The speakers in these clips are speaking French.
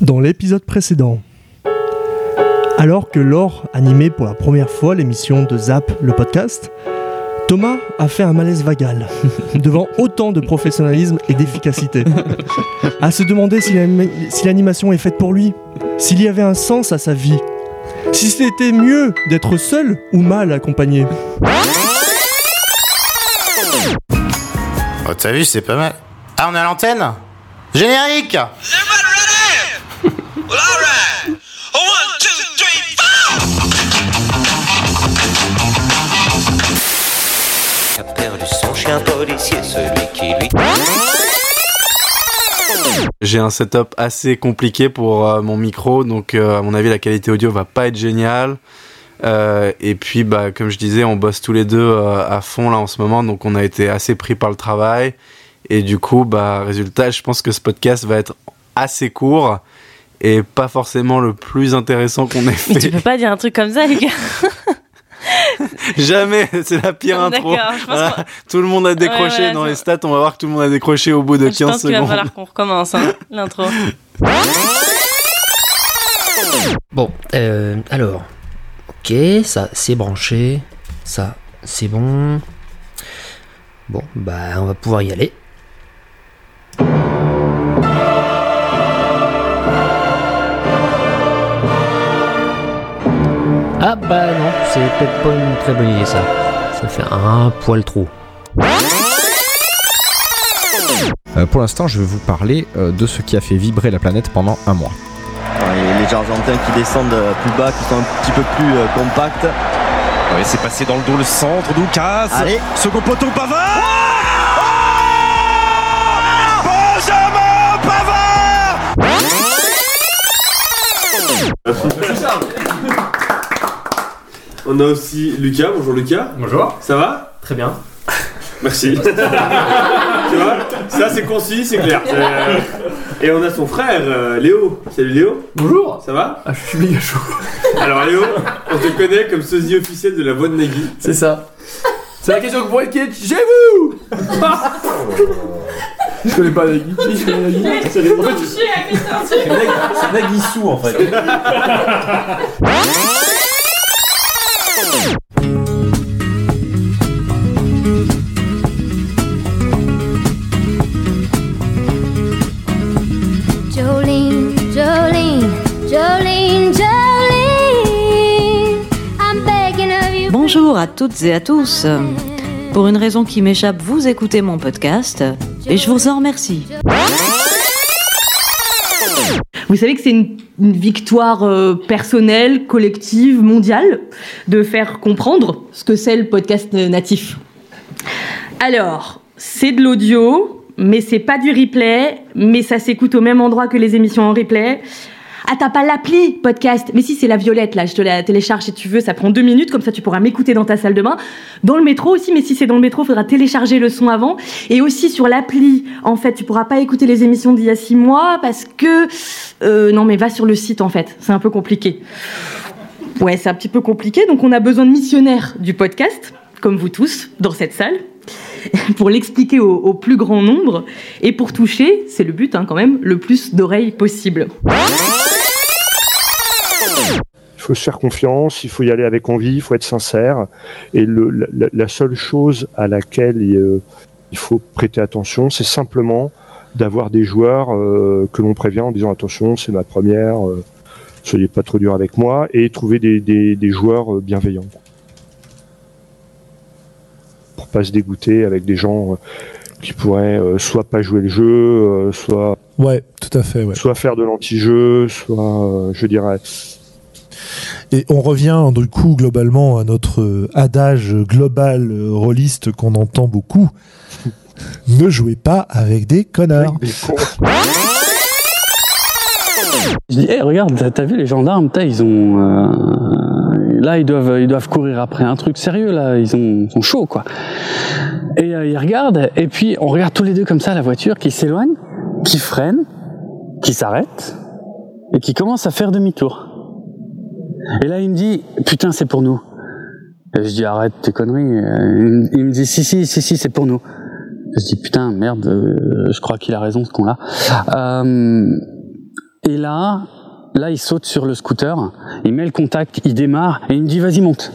Dans l'épisode précédent, alors que Laure animait pour la première fois l'émission de Zap, le podcast, Thomas a fait un malaise vagal devant autant de professionnalisme et d'efficacité. À se demander si l'anima- si l'animation est faite pour lui, s'il y avait un sens à sa vie, si c'était mieux d'être seul ou mal accompagné. Oh, t'as vu, c'est pas mal. Ah, on est à l'antenne Générique a perdu son chien policier, celui qui lui J'ai un setup assez compliqué pour euh, mon micro, donc euh, à mon avis la qualité audio va pas être géniale. Euh, et puis, bah, comme je disais, on bosse tous les deux euh, à fond là en ce moment, donc on a été assez pris par le travail. Et du coup, bah, résultat, je pense que ce podcast va être assez court et pas forcément le plus intéressant qu'on ait Mais tu fait. peux pas dire un truc comme ça, les gars. Jamais, c'est la pire intro. Je Voilà. Tout le monde a décroché Ouais, dans ça- les stats, on va voir que tout le monde a décroché au bout de Je 15 pense qu'il va secondes. falloir qu'on recommence hein, l'intro. Bon, euh, alors, ok, ça c'est branché, ça c'est bon. Bon, bah on va pouvoir y aller. Ah bah non, c'est peut-être pas une très bonne idée ça. Ça fait un poil trop. Euh, pour l'instant, je vais vous parler euh, de ce qui a fait vibrer la planète pendant un mois. Et les Argentins qui descendent euh, plus bas, qui sont un petit peu plus euh, compacts. Ouais, c'est passé dans le dos le centre, Doukas. Allez. Second poteau, Pavard. Benjamin Pavard On a aussi Lucas. Bonjour Lucas. Bonjour. Ça va? Très bien. Merci. tu vois Ça c'est concis, c'est clair. Euh, Et on a son frère euh, Léo. Salut Léo. Bonjour. Ça va? Ah, je suis méga chaud. Alors Léo, on te connaît comme sosie officiel de la voix de Nagui. C'est ça. C'est la question que vous est chez vous Je connais pas Nagui. Je connais Nagui. C'est en fait, C'est Naguissou en fait. Toutes et à tous. Pour une raison qui m'échappe, vous écoutez mon podcast et je vous en remercie. Vous savez que c'est une, victoire euh, personnelle, collective, mondiale, de faire comprendre ce que c'est le podcast natif. Alors, c'est de l'audio, mais c'est pas du replay, mais ça s'écoute au même endroit que les émissions en replay. Ah, t'as pas l'appli podcast Mais si, c'est la violette, là, je te la télécharge si tu veux, ça prend deux minutes, comme ça tu pourras m'écouter dans ta salle de bain. Dans le métro aussi, mais si c'est dans le métro, faudra télécharger le son avant. Et aussi sur l'appli, en fait, tu pourras pas écouter les émissions d'il y a six mois parce que... euh, non, mais va sur le site, en fait, c'est un peu compliqué. Ouais, c'est un petit peu compliqué, donc on a besoin de missionnaires du podcast, comme vous tous, dans cette salle, pour l'expliquer au, au plus grand nombre, et pour toucher, c'est le but hein, quand même, le plus d'oreilles possible. Il faut se faire confiance, il faut y aller avec envie, il faut être sincère. Et le, la, la seule chose à laquelle il, euh, il faut prêter attention, c'est simplement d'avoir des joueurs euh, que l'on prévient en disant attention, c'est ma première, euh, soyez pas trop dur avec moi, et trouver des, des, des joueurs euh, bienveillants. Pour pas se dégoûter avec des gens qui pourraient soit pas jouer le jeu, soit Ouais, tout à fait, ouais. soit faire de l'anti-jeu, soit, je dirais, Et on revient du coup globalement à notre adage global euh, rôliste qu'on entend beaucoup. ne jouez pas avec des connards. Je dis, hey, regarde, t'as- vu les gendarmes, ils ont, euh, là, ils doivent, ils doivent courir après un truc sérieux, là, ils ont, sont chauds, quoi. Et euh, ils regardent, et puis on regarde tous les deux comme ça la voiture qui s'éloigne, qui freine, qui s'arrête, et qui commence à faire demi-tour. Et là, il me dit, putain, c'est pour nous. Et je dis, arrête tes conneries. Il me- il me dit, si, si, si, si, c'est pour nous. Je dis putain merde, euh, je crois qu'il a raison ce con-là. Euh, et là, là il saute sur le scooter, il met le contact, il démarre et il me dit vas-y monte.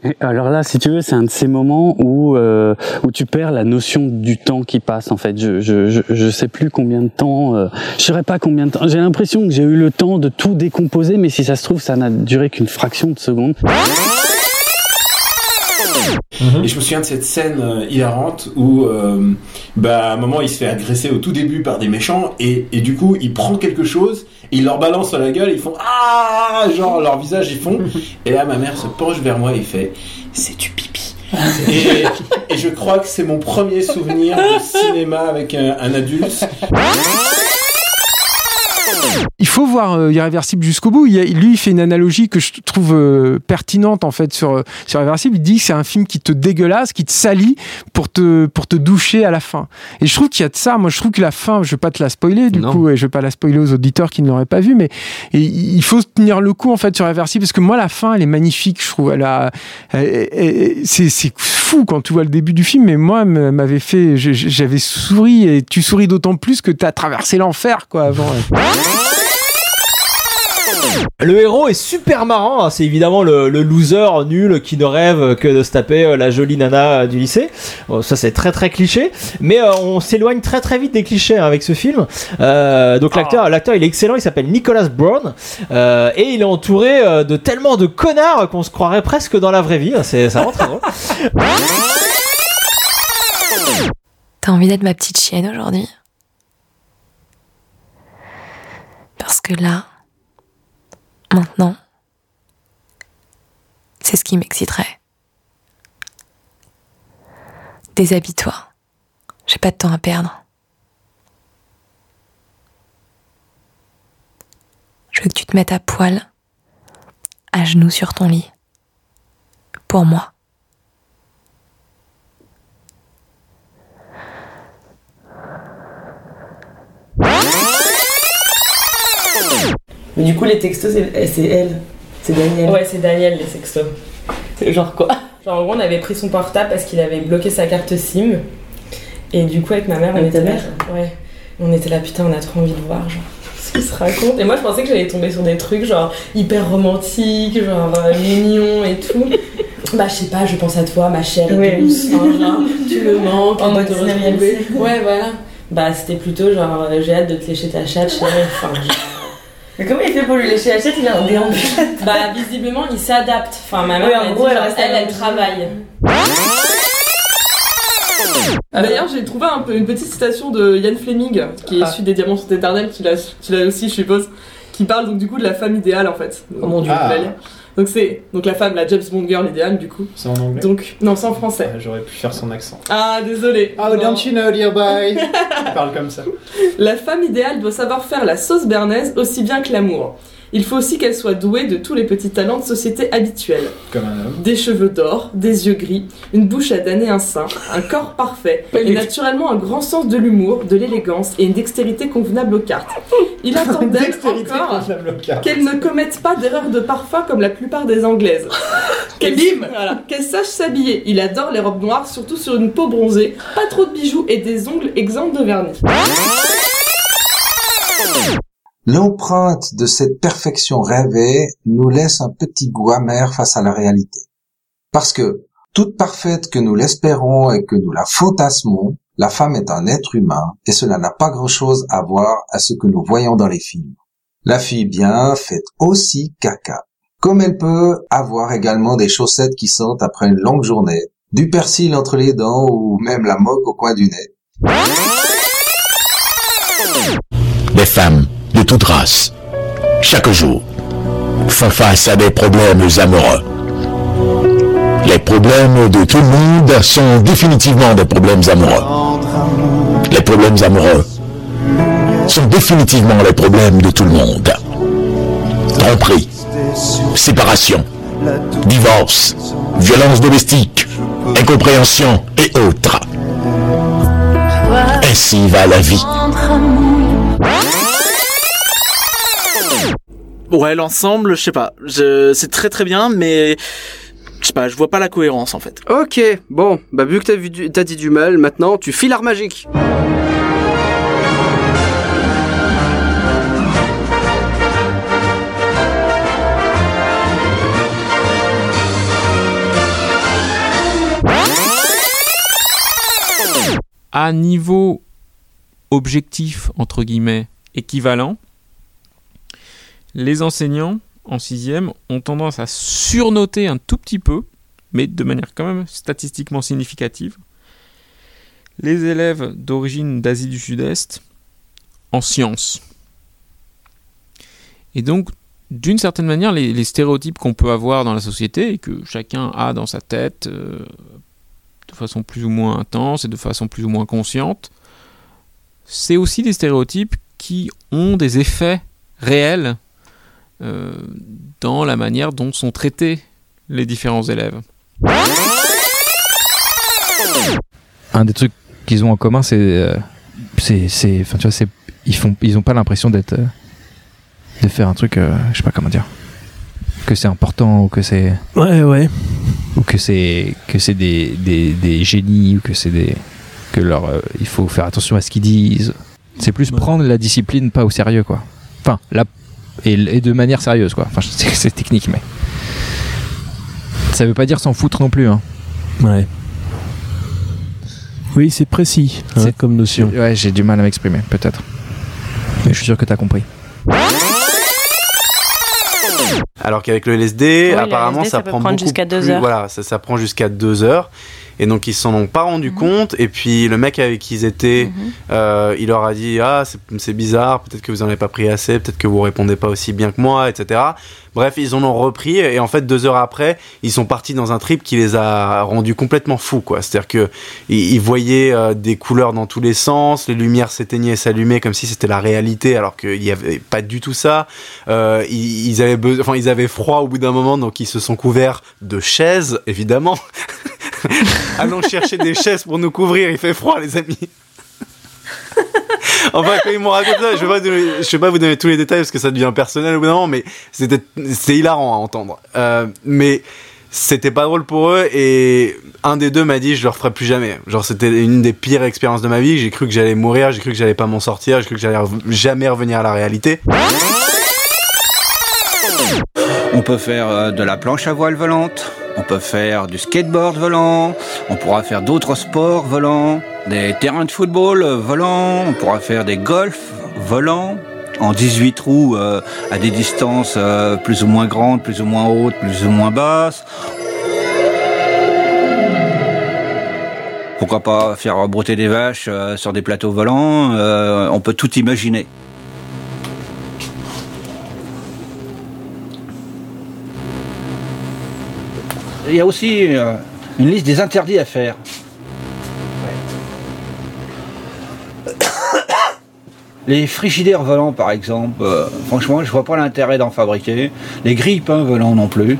Alors là, si tu veux, c'est un de ces moments où euh, où tu perds la notion du temps qui passe. En fait, je je je, je sais plus combien de temps. Euh, je saurais pas combien de temps. J'ai l'impression que j'ai eu le temps de tout décomposer, mais si ça se trouve, ça n'a duré qu'une fraction de seconde. Et je me souviens de cette scène euh, hilarante où, euh, bah, à un moment, il se fait agresser au tout début par des méchants et, et du coup, il prend quelque chose, et il leur balance sur la gueule, et ils font ah, genre leur visage ils font. Et là, ma mère se penche vers moi et fait c'est du pipi. et, je crois que c'est mon premier souvenir de cinéma avec un, un adulte. Il faut voir euh, Irréversible jusqu'au bout. Il y a- lui, il fait une analogie que je trouve euh, pertinente en fait sur euh, sur Irréversible. Il dit que c'est un film qui te dégueulasse, qui te salit pour te pour te doucher à la fin. Et je trouve qu'il y a de ça. Moi, je trouve que la fin, je vais pas te la spoiler du coup, et je vais pas la spoiler aux auditeurs qui ne l'auraient pas vu, mais et il faut tenir le coup en fait sur Irréversible parce que moi, la fin, elle est magnifique. Je trouve. Elle a, c'est c'est fou quand tu vois le début du film, mais moi, m'avait fait, j'avais souri et tu souris d'autant plus que tu as traversé l'enfer quoi avant. Le héros est super marrant, hein. c'est évidemment le, le loser nul qui ne rêve que de se taper euh, la jolie nana euh, du lycée. Bon, ça c'est très très cliché, mais euh, on s'éloigne très très vite des clichés hein, avec ce film. Euh, donc l'acteur, l'acteur il est excellent, il s'appelle Nicholas Brown euh, et il est entouré euh, de tellement de connards qu'on se croirait presque dans la vraie vie. C'est ça rend très drôle. T'as envie d'être ma petite chienne aujourd'hui? Parce que là, maintenant, c'est ce qui m'exciterait. Déshabille-toi. J'ai pas de temps à perdre. Je veux que tu te mettes à poil, à genoux sur ton lit. Pour moi. Mais du coup, les textos, c'est eh, c'est elle. C'est Daniel. Ouais, c'est Daniel, les sextos. Genre quoi Genre, en gros, on avait pris son portable parce qu'il avait bloqué sa carte SIM. Et du coup, avec ma mère, on Avec était ta là. mère Ouais. On était là, putain, on a trop envie de voir, genre, ce qu'il se raconte. Et moi, je pensais que j'allais tomber sur des trucs, genre, hyper romantiques, genre, euh, mignons et tout. Bah, je sais pas, je pense à toi, ma chère Ouais. douce. Enfin, genre, tu me manques, En de mode. Ouais, voilà. Bah, c'était plutôt genre, euh, j'ai hâte de te lécher ta chatte, chérie. Enfin, genre, Mais comment il fait pour lui lécher la chatte Il a un déambulateur. Bah, visiblement, il s'adapte. Enfin, ma mère, Ouais, elle, a gros, dit, elle genre, elle, travaille. D'ailleurs, j'ai trouvé un peu une petite citation de Ian Fleming, qui est Ah. issu des Diamants sont éternels, tu l'as aussi, je suppose, qui parle donc du coup de la femme idéale en fait. Oh mon Dieu. Ah. Donc c'est donc la femme, la James Bond girl idéale du coup. C'est en anglais Donc non, c'est en français. J'aurais pu faire son accent. Ah désolé. Oh, don't you know, dear boy? Il parle comme ça. La femme idéale doit savoir faire la sauce bernaise aussi bien que l'amour. Il faut aussi qu'elle soit douée de tous les petits talents de société habituels. Comme un homme. Des cheveux d'or, des yeux gris, une bouche à damner un sein, un corps parfait, et naturellement un grand sens de l'humour, de l'élégance et une dextérité convenable aux cartes. Il attend d'elle encore qu'elle ne commette pas d'erreurs de parfum comme la plupart des anglaises. Qu'elle voilà, qu'elle sache s'habiller. Il adore les robes noires, surtout sur une peau bronzée, pas trop de bijoux et des ongles exempts de vernis. L'empreinte de cette perfection rêvée nous laisse un petit goût amer face à la réalité. Parce que, toute parfaite que nous l'espérons et que nous la fantasmons, la femme est un être humain et cela n'a pas grand-chose à voir à ce que nous voyons dans les films. La fille bien fait aussi caca. Comme elle peut avoir également des chaussettes qui sentent après une longue journée, du persil entre les dents ou même la moque au coin du nez. Les femmes de toute race, chaque jour, font face à des problèmes amoureux. Les problèmes de tout le monde sont définitivement des problèmes amoureux. Les problèmes amoureux sont définitivement les problèmes de tout le monde. Tromperie, séparation, divorce, violence domestique, incompréhension et autres. Ainsi va la vie. Ouais, l'ensemble, je sais pas. Je... C'est très très bien, mais Je sais pas, je vois pas la cohérence en fait. Ok, bon, bah vu que t'as vu du- t'as dit du mal, maintenant tu files l'art magique. à niveau objectif, entre guillemets, équivalent, les enseignants en sixième ont tendance à surnoter un tout petit peu, mais de manière quand même statistiquement significative, les élèves d'origine d'Asie du Sud-Est en sciences. Et donc, d'une certaine manière, les, stéréotypes qu'on peut avoir dans la société et que chacun a dans sa tête euh, de façon plus ou moins intense et de façon plus ou moins consciente, c'est aussi des stéréotypes qui ont des effets réels euh, dans la manière dont sont traités les différents élèves. Un des trucs qu'ils ont en commun, c'est, euh, c'est, c'est, enfin tu vois, c'est, ils font, ils ont pas l'impression d'être, euh, de faire un truc, euh, je sais pas comment dire, que c'est important ou que c'est, Ouais, ouais. ou que c'est, que c'est des, des, des génies ou que c'est des, que leur, euh, il faut faire attention à ce qu'ils disent. C'est plus prendre la discipline pas au sérieux quoi. Enfin, là, et, et de manière sérieuse quoi. Enfin, c'est, c'est technique mais. Ça veut pas dire s'en foutre non plus hein. Ouais. Oui, c'est précis hein, comme notion. Ouais, j'ai du mal à m'exprimer, peut-être. Mais je suis sûr que t'as compris. Alors qu'avec le LSD, le apparemment, LSD, ça, ça peut prend prendre beaucoup jusqu'à deux plus- heures. Voilà, ça, ça prend jusqu'à deux heures. Et donc ils s'en ont pas rendu Mhm. compte. Et puis le mec avec qui ils étaient, euh, il leur a dit ah c'est- bizarre, peut-être que vous en avez pas pris assez, peut-être que vous répondez pas aussi bien que moi, etc. Bref, ils en ont repris et en fait deux heures après, ils sont partis dans un trip qui les a rendus complètement fous quoi. C'est-à-dire que ils, ils voyaient euh, des couleurs dans tous les sens, les lumières s'éteignaient et s'allumaient comme si c'était la réalité, alors qu'il y avait pas du tout ça. Euh, ils, ils avaient besoin, enfin ils avaient froid au bout d'un moment, donc ils se sont couverts de chaises évidemment. Allons chercher des chaises pour nous couvrir, il fait froid les amis. enfin, quand ils m'ont raconté ça, je vais, vais pas vous donner tous les détails parce que ça devient personnel au bout d'un moment, mais c'était hilarant à entendre. Euh, mais c'était pas drôle pour eux et un des deux m'a dit je le referai plus jamais. Genre c'était une des pires expériences de ma vie. J'ai cru que j'allais mourir, j'ai cru que j'allais pas m'en sortir, j'ai cru que j'allais jamais revenir à la réalité. On peut faire euh, de la planche à voile volante, on peut faire du skateboard volant, on pourra faire d'autres sports volants, des terrains de football euh, volants, on pourra faire des golfs volants en 18 trous euh, à des distances euh, plus ou moins grandes, plus ou moins hautes, plus ou moins basses. Pourquoi pas faire brouter des vaches sur des plateaux volants On peut tout imaginer. Il y a aussi euh, une liste des interdits à faire. Les frigidaires volants, par exemple, euh, franchement, je vois pas l'intérêt d'en fabriquer. Les grilles-pains volants non plus.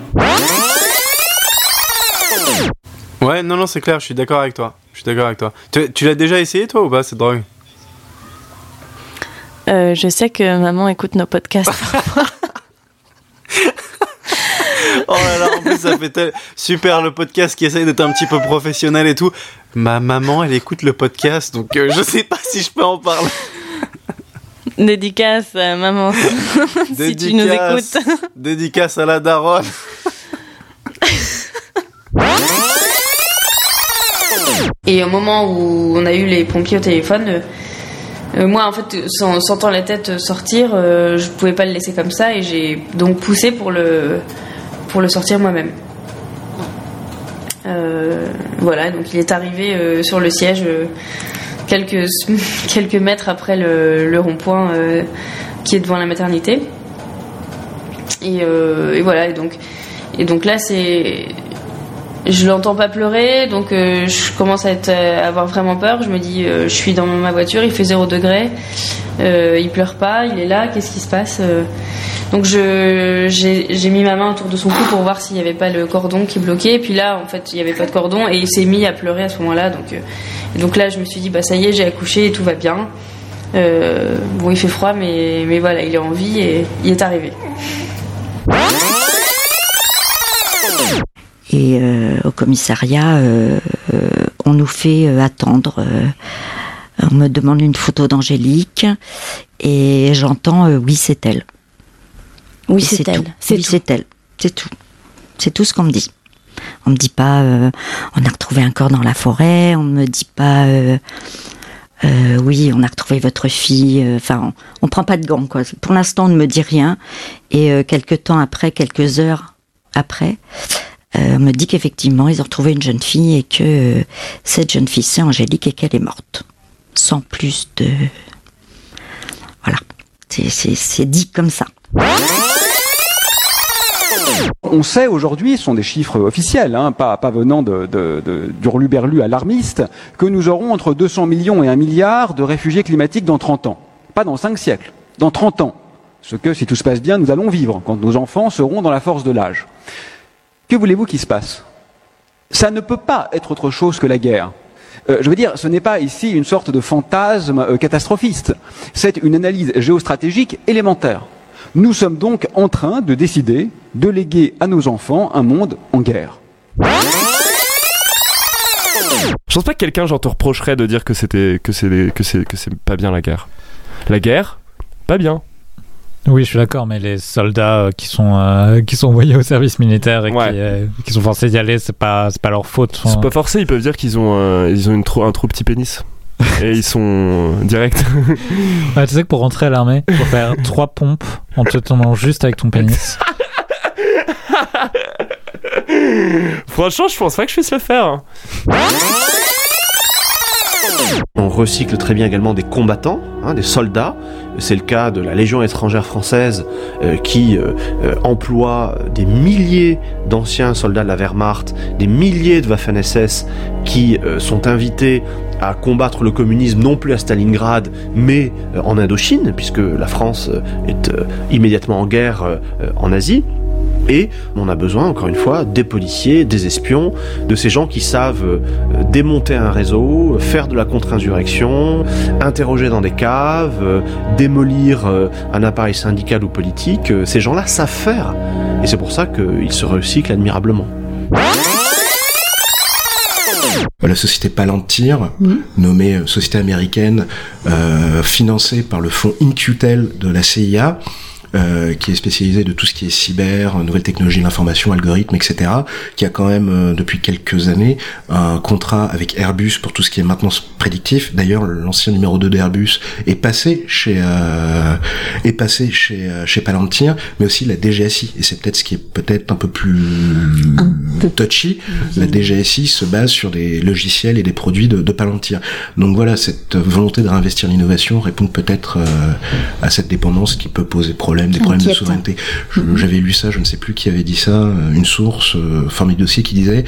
Ouais, non, non, c'est clair, je suis d'accord avec toi. Je suis d'accord avec toi. Tu, tu l'as déjà essayé toi ou pas cette drogue? Euh, je sais que maman écoute nos podcasts. Oh là là, en plus ça fait tel... super le podcast qui essaye d'être un petit peu professionnel et tout. Ma maman, elle écoute le podcast, donc euh, je sais pas si je peux en parler. Dédicace, euh, maman. si tu nous écoutes. Dédicace à la daronne. Et au moment où on a eu les pompiers au téléphone, euh, euh, moi en fait, sans, sentant la tête sortir, euh, je pouvais pas le laisser comme ça et j'ai donc poussé pour le, pour le sortir moi-même. Euh, voilà, donc il est arrivé euh, sur le siège euh, quelques, quelques mètres après le, le rond-point qui est devant la maternité. Et, et voilà, et donc, et donc là c'est je l'entends pas pleurer, donc euh, je commence à, être, à avoir vraiment peur. Je me dis, euh, je suis dans ma voiture, il fait 0 degré, euh, il pleure pas, il est là, qu'est-ce qui se passe euh Donc j'ai mis ma main autour de son cou pour voir s'il n'y avait pas le cordon qui bloquait. Et puis là, en fait, il n'y avait pas de cordon et il s'est mis à pleurer à ce moment-là. Donc, euh, donc là, je me suis dit, bah ça y est, j'ai accouché et tout va bien. Euh, bon, il fait froid, mais, mais voilà, il est en vie et il est arrivé. Et euh, au commissariat, euh, euh, on nous fait attendre. on me demande une photo d'Angélique et j'entends oui c'est elle. Oui, c'est elle. Oui tout. c'est elle. C'est tout. C'est tout ce qu'on me dit. On me dit pas on a retrouvé un corps dans la forêt. On me dit pas euh, oui on a retrouvé votre fille. Enfin on, on prend pas de gants quoi. Pour l'instant on ne me dit rien et euh, quelques temps après, quelques heures après. Euh, on me dit qu'effectivement, ils ont retrouvé une jeune fille et que euh, cette jeune fille, c'est Angélique et qu'elle est morte. Sans plus de. Voilà. C'est- dit comme ça. On sait aujourd'hui, ce sont des chiffres officiels, hein, pas, pas venant de, de, de, d'hurluberlus alarmistes, que nous aurons entre 200 millions et 1 milliard de réfugiés climatiques dans 30 ans. Pas dans 5 siècles, dans 30 ans. Ce que, si tout se passe bien, nous allons vivre quand nos enfants seront dans la force de l'âge. Que voulez-vous qu'il se passe? Ça ne peut pas être autre chose que la guerre. Euh, je veux dire, ce n'est pas ici une sorte de fantasme euh, catastrophiste. C'est une analyse géostratégique élémentaire. Nous sommes donc en train de décider de léguer à nos enfants un monde en guerre. Je pense pas que quelqu'un genre te reprocherait de dire que c'était que c'est que c'est que c'est pas bien la guerre. La guerre, pas bien. Oui, je suis d'accord, mais les soldats euh, qui sont euh, qui sont envoyés au service militaire et qui, euh, qui sont forcés d'y aller, c'est pas c'est pas leur faute. C'est pas forcé, ils peuvent dire qu'ils ont euh, ils ont une trop, un trop petit pénis. Et ils sont directs. Ouais, tu sais que pour rentrer à l'armée, faut faire trois pompes en te tenant juste avec ton pénis. Franchement, je pense pas que je puisse le faire. On recycle très bien également des combattants, hein, des soldats. C'est le cas de la Légion étrangère française euh, qui euh, euh, emploie des milliers d'anciens soldats de la Wehrmacht, des milliers de Waffen-SS qui sont invités à combattre le communisme non plus à Stalingrad mais en Indochine puisque la France est immédiatement en guerre en Asie. Et on a besoin, encore une fois, des policiers, des espions, de ces gens qui savent euh, démonter un réseau, faire de la contre-insurrection, interroger dans des caves, euh, démolir euh, un appareil syndical ou politique. Ces gens-là savent faire. Et c'est pour ça qu'ils se recyclent admirablement. la société Palantir, nommée société américaine, euh, financée par le fonds InQtel de la CIA, euh, qui est spécialisé de tout ce qui est cyber, nouvelles technologies, l'information, algorithmes, etc., qui a quand même euh, depuis quelques années un contrat avec Airbus pour tout ce qui est maintenance prédictif. D'ailleurs, l'ancien numéro 2 d'Airbus est passé chez euh, est passé chez euh, chez Palantir, mais aussi la DGSI. Et c'est peut-être ce qui est peut-être un peu plus touchy. La DGSI se base sur des logiciels et des produits de, de Palantir. Donc voilà, cette volonté de réinvestir l'innovation répond peut-être euh, à cette dépendance qui peut poser problème, des problèmes de souveraineté. Je- J'avais lu ça, je ne sais plus qui avait dit ça, euh, une source, euh, formé dossier qui disait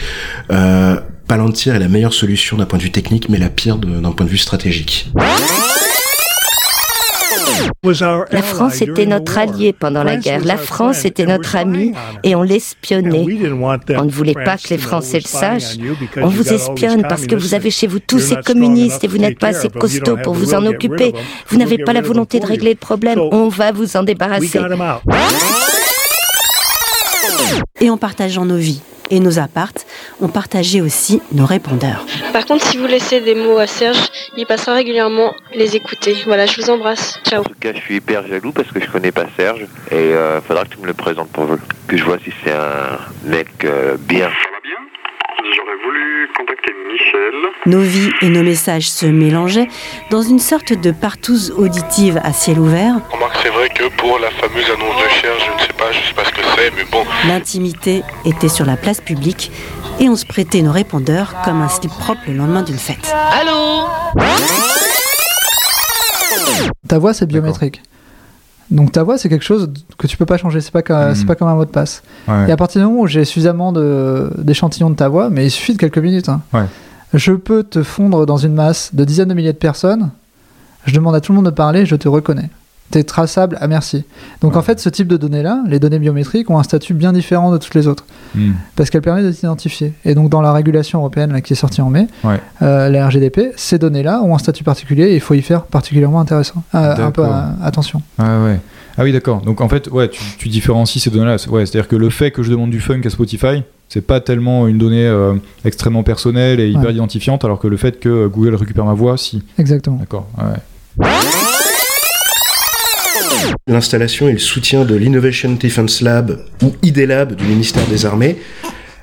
euh, Palantir est la meilleure solution d'un point de vue technique, mais la pire d'un point de vue stratégique. La France était notre allié pendant la guerre. La France était notre ami et on l'espionnait. On ne voulait pas que les Français le sachent. On vous espionne parce que vous avez chez vous tous ces communistes et vous n'êtes pas assez costaud pour vous en occuper. Vous n'avez pas la volonté de régler le problème. On va vous en débarrasser. Et en partageant nos vies et nos appartes, on partageait aussi nos répondeurs. Par contre, si vous laissez des mots à Serge, il passera régulièrement les écouter. Voilà, je vous embrasse. Ciao. En tout cas, je suis hyper jaloux parce que je connais pas Serge et euh, faudra que tu me le présentes pour que je vois si c'est un mec euh, bien. Michel. Nos vies et nos messages se mélangeaient dans une sorte de partouze auditive à ciel ouvert. Remarque, c'est vrai que pour la fameuse annonce de Cher, je ne sais pas, je sais pas ce que c'est, mais bon. L'intimité était sur la place publique et on se prêtait nos répondeurs comme un slip propre le lendemain d'une fête. Allô Ta voix, c'est biométrique. Donc ta voix, c'est quelque chose que tu peux pas changer. C'est pas, c'est pas comme un mot de passe. Ouais. Et à partir du moment où j'ai suffisamment de- d'échantillons de ta voix, mais il suffit de quelques minutes. hein, Ouais. Je peux te fondre dans une masse de dizaines de milliers de personnes. Je demande à tout le monde de parler, je te reconnais. T'es traçable à merci. Donc en fait, ce type de données-là, les données biométriques, ont un statut bien différent de toutes les autres. Hmm. Parce qu'elles permettent de t'identifier. Et donc dans la régulation européenne là, qui est sortie en mai, Ouais. euh, la RGDP, ces données-là ont un statut particulier et il faut y faire particulièrement intéressant. Euh, un peu D'accord. euh, attention. Ah ouais. Ah oui, d'accord. Donc en fait, ouais, tu, tu différencies ces données-là. Ouais, c'est-à-dire que le fait que je demande du funk à Spotify, c'est pas tellement une donnée euh, extrêmement personnelle et hyper Ouais. identifiante, alors que le fait que euh, Google récupère ma voix, si. Exactement. D'accord. ouais. L'installation et le soutien de l'Innovation Defense Lab ou IDLab du ministère des Armées.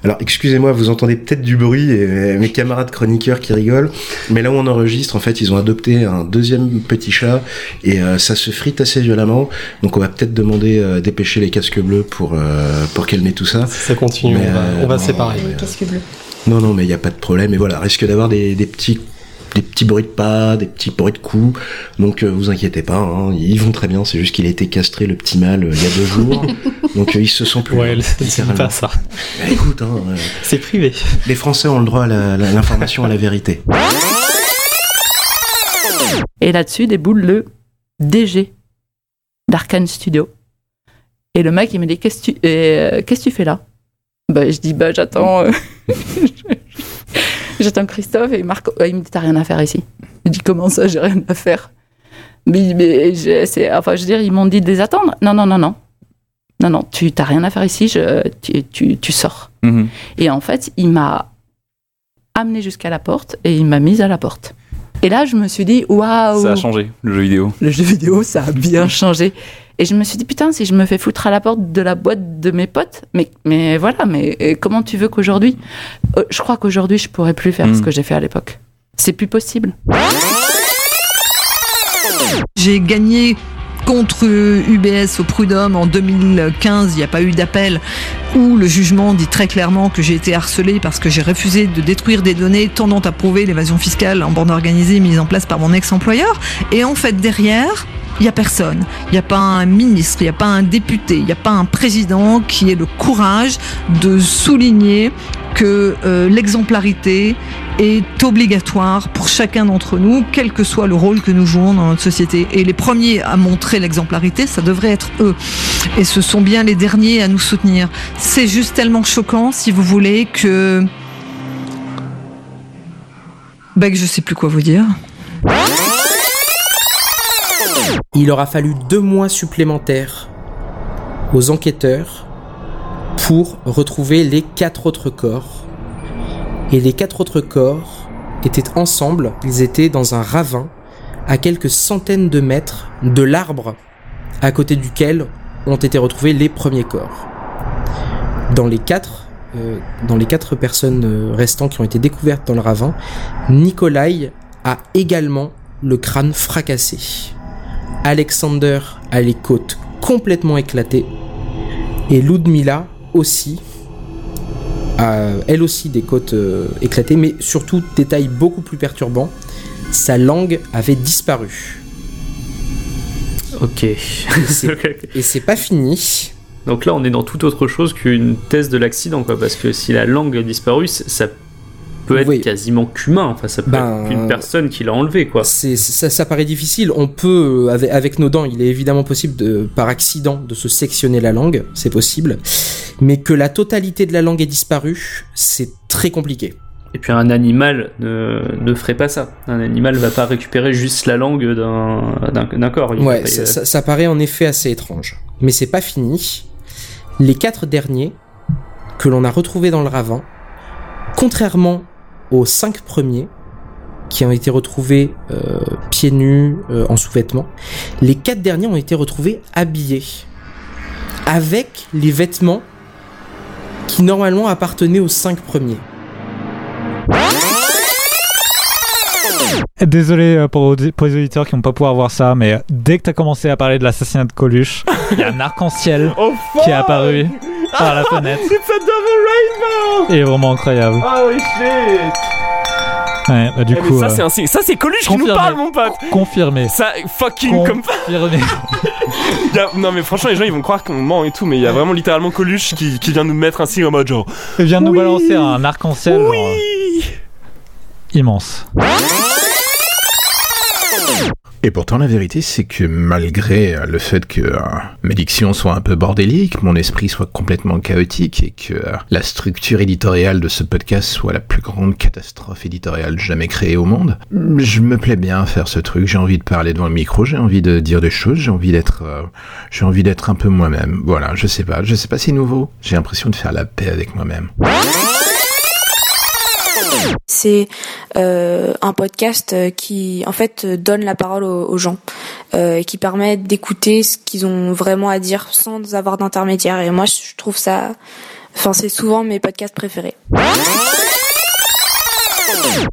Alors, excusez-moi, vous entendez peut-être du bruit et mes camarades chroniqueurs qui rigolent, mais là où on enregistre, en fait, ils ont adopté un deuxième petit chat et euh, ça se frite assez violemment. Donc, on va peut-être demander euh, dépêcher les casques bleus pour euh, pour calmer tout ça. Ça continue, Mais, on va, euh, on va non, séparer. Casque bleu. Non, non, mais il n'y a pas de problème. Et voilà, risque d'avoir des, des petits des petits bruits de pas, des petits bruits de coups. Donc euh, vous inquiétez pas, hein, ils vont très bien. C'est juste qu'il a été castré le petit mâle euh, il y a deux jours. donc euh, il se sent plus. Ouais, bien, c'est pas ça. Bah, écoute, hein, euh, C'est privé. les Français ont le droit à l'information, à la vérité. Et là-dessus déboule le DG d'Arkane Studio. Et le mec, il me dit Qu'est-ce que tu, euh, qu'est-ce que tu fais là? Bah, Je dis Bah, j'attends. euh, j'attends Christophe et Marc. Il me dit T'as rien à faire ici. Je dis Comment ça, j'ai rien à faire? Mais, mais c'est, enfin, je veux dire, ils m'ont dit de les attendre. Non, non, non, non. Non, non, tu t'as rien à faire ici, je, tu, tu, tu sors. Mhm. Et en fait, il m'a amené jusqu'à la porte et il m'a mise à la porte. Et là, je me suis dit, waouh! Ça a changé, le jeu vidéo. Le jeu vidéo, ça a bien changé. Et je me suis dit, putain, si je me fais foutre à la porte de la boîte de mes potes, mais, mais voilà, mais comment tu veux qu'aujourd'hui. Euh, je crois qu'aujourd'hui, je pourrais plus faire ce que j'ai fait à l'époque. C'est plus possible. J'ai gagné contre UBS au Prud'homme en 2015, il n'y a pas eu d'appel, où le jugement dit très clairement que j'ai été harcelé parce que j'ai refusé de détruire des données tendant à prouver l'évasion fiscale en bande organisée mise en place par mon ex-employeur. Et en fait, derrière, il n'y a personne. Il n'y a pas un ministre, il n'y a pas un député, il n'y a pas un président qui ait le courage de souligner que euh, l'exemplarité est obligatoire pour chacun d'entre nous, quel que soit le rôle que nous jouons dans notre société. Et les premiers à montrer l'exemplarité, ça devrait être eux. Et ce sont bien les derniers à nous soutenir. C'est juste tellement choquant, si vous voulez, que... Bah, que je sais plus quoi vous dire. Il aura fallu deux mois supplémentaires aux enquêteurs pour retrouver les quatre autres corps. Et les quatre autres corps étaient ensemble, ils étaient dans un ravin à quelques centaines de mètres de l'arbre à côté duquel ont été retrouvés les premiers corps. Dans les quatre, euh, dans les quatre personnes euh, restantes qui ont été découvertes dans le ravin, Nikolai a également le crâne fracassé. Alexander a les côtes complètement éclatées. Et Ludmila aussi a elle aussi des côtes euh, éclatées, mais surtout, détail beaucoup plus perturbant, sa langue avait disparu. Ok. Et c'est- Et c'est pas fini. Donc là, on est dans tout autre chose qu'une thèse de l'accident, quoi. Parce que si la langue a disparu, ça peut être quasiment qu'humain. Enfin, ça peut Ben, être qu'une personne qui l'a enlevé, quoi. C'est, ça, ça paraît difficile. On peut, euh, avec, avec nos dents, il est évidemment possible de, par accident de se sectionner la langue, c'est possible. Mais que la totalité de la langue ait disparu, c'est très compliqué. Et puis un animal ne, ne ferait pas ça. Un animal va pas récupérer juste la langue d'un, d'un, d'un corps. Il Ouais, ça- ça paraît en effet assez étrange. Mais c'est pas fini. Les quatre derniers que l'on a retrouvés dans le ravin, contrairement aux cinq premiers qui ont été retrouvés euh, pieds nus, euh, en sous-vêtements, les quatre derniers ont été retrouvés habillés avec les vêtements qui normalement appartenaient aux cinq premiers. Désolé euh, pour, les auditeurs qui vont pas pouvoir voir ça, mais euh, dès que t'as commencé à parler de l'assassinat de Coluche, il y a un arc-en-ciel qui est apparu par la fenêtre. It's a double rainbow Il est vraiment incroyable. Holy shit Ouais, bah, du Eh, mais coup. ça, euh, c'est. Ça, c'est Coluche qui nous parle, mon pote Confirmé. Ça, fucking comme Confirmé. A- Non, mais franchement, les gens ils vont croire qu'on ment et tout, mais il y a vraiment littéralement Coluche qui, qui vient nous mettre un signe en mode genre. Il vient nous Oui. balancer un arc-en-ciel genre, euh, immense. Et pourtant, la vérité, c'est que malgré le fait que euh, mes dictions soient un peu bordéliques, mon esprit soit complètement chaotique et que euh, la structure éditoriale de ce podcast soit la plus grande catastrophe éditoriale jamais créée au monde, je me plais bien à faire ce truc. J'ai envie de parler devant le micro, j'ai envie de dire des choses, j'ai envie d'être, euh, j'ai envie d'être un peu moi-même. Voilà, je sais pas, je sais pas si c'est nouveau. J'ai l'impression de faire la paix avec moi-même. C'est euh, un podcast qui, en fait, donne la parole aux, gens euh, et qui permet d'écouter ce qu'ils ont vraiment à dire sans avoir d'intermédiaire. Et moi, je trouve ça, enfin, c'est souvent mes podcasts préférés.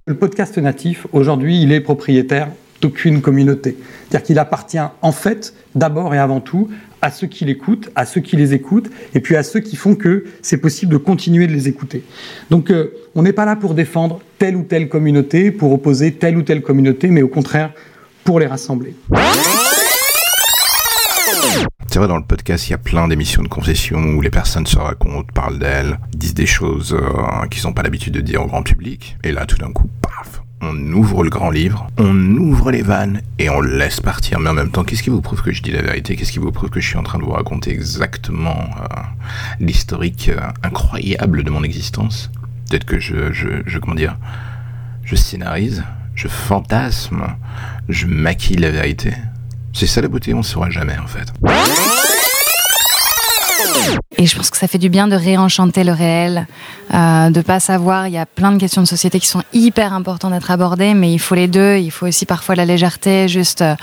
Le podcast natif, aujourd'hui, il est propriétaire d'aucune communauté. C'est-à-dire qu'il appartient en fait d'abord et avant tout à ceux qui l'écoutent, à ceux qui les écoutent, et puis à ceux qui font que c'est possible de continuer de les écouter. Donc euh, on n'est pas là pour défendre telle ou telle communauté, pour opposer telle ou telle communauté, mais au contraire pour les rassembler. C'est vrai, dans le podcast, il y a plein d'émissions de concession où les personnes se racontent, parlent d'elles, disent des choses euh, qu'ils n'ont pas l'habitude de dire au grand public. Et là, tout d'un coup, paf, on ouvre le grand livre, on ouvre les vannes et on laisse partir. Mais en même temps, qu'est-ce qui vous prouve que je dis la vérité? Qu'est-ce qui vous prouve que je suis en train de vous raconter exactement euh, l'historique euh, incroyable de mon existence? Peut-être que je, je, je, comment dire, je scénarise, je fantasme, je maquille la vérité. C'est ça la beauté, on ne saura jamais en fait. Et je pense que ça fait du bien de réenchanter le réel, euh, de pas savoir. Il y a plein de questions de société qui sont hyper importantes d'être abordées, mais il faut les deux. Il faut aussi parfois la légèreté, juste euh,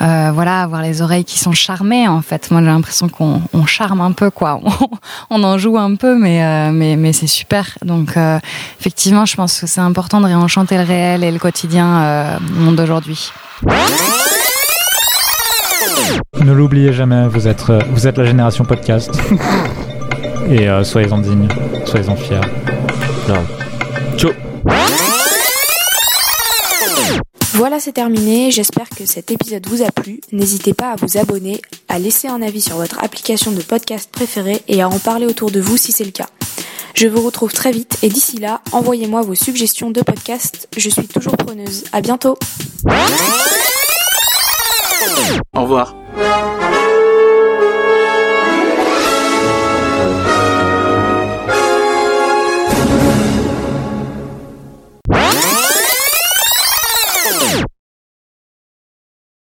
euh voilà, avoir les oreilles qui sont charmées. En fait, moi j'ai l'impression qu'on on charme un peu, quoi. On, en joue un peu, mais euh, mais mais c'est super. Donc euh, effectivement, je pense que c'est important de réenchanter le réel et le quotidien au monde d'aujourd'hui. Ne l'oubliez jamais, vous êtes, euh, vous êtes la génération podcast. Et euh, soyez-en dignes, soyez-en fiers. Ciao. Voilà, c'est terminé. J'espère que cet épisode vous a plu. N'hésitez pas à vous abonner, à laisser un avis sur votre application de podcast préférée et à en parler autour de vous si c'est le cas. Je vous retrouve très vite et d'ici là, envoyez-moi vos suggestions de podcast. Je suis toujours preneuse. À bientôt. Au revoir.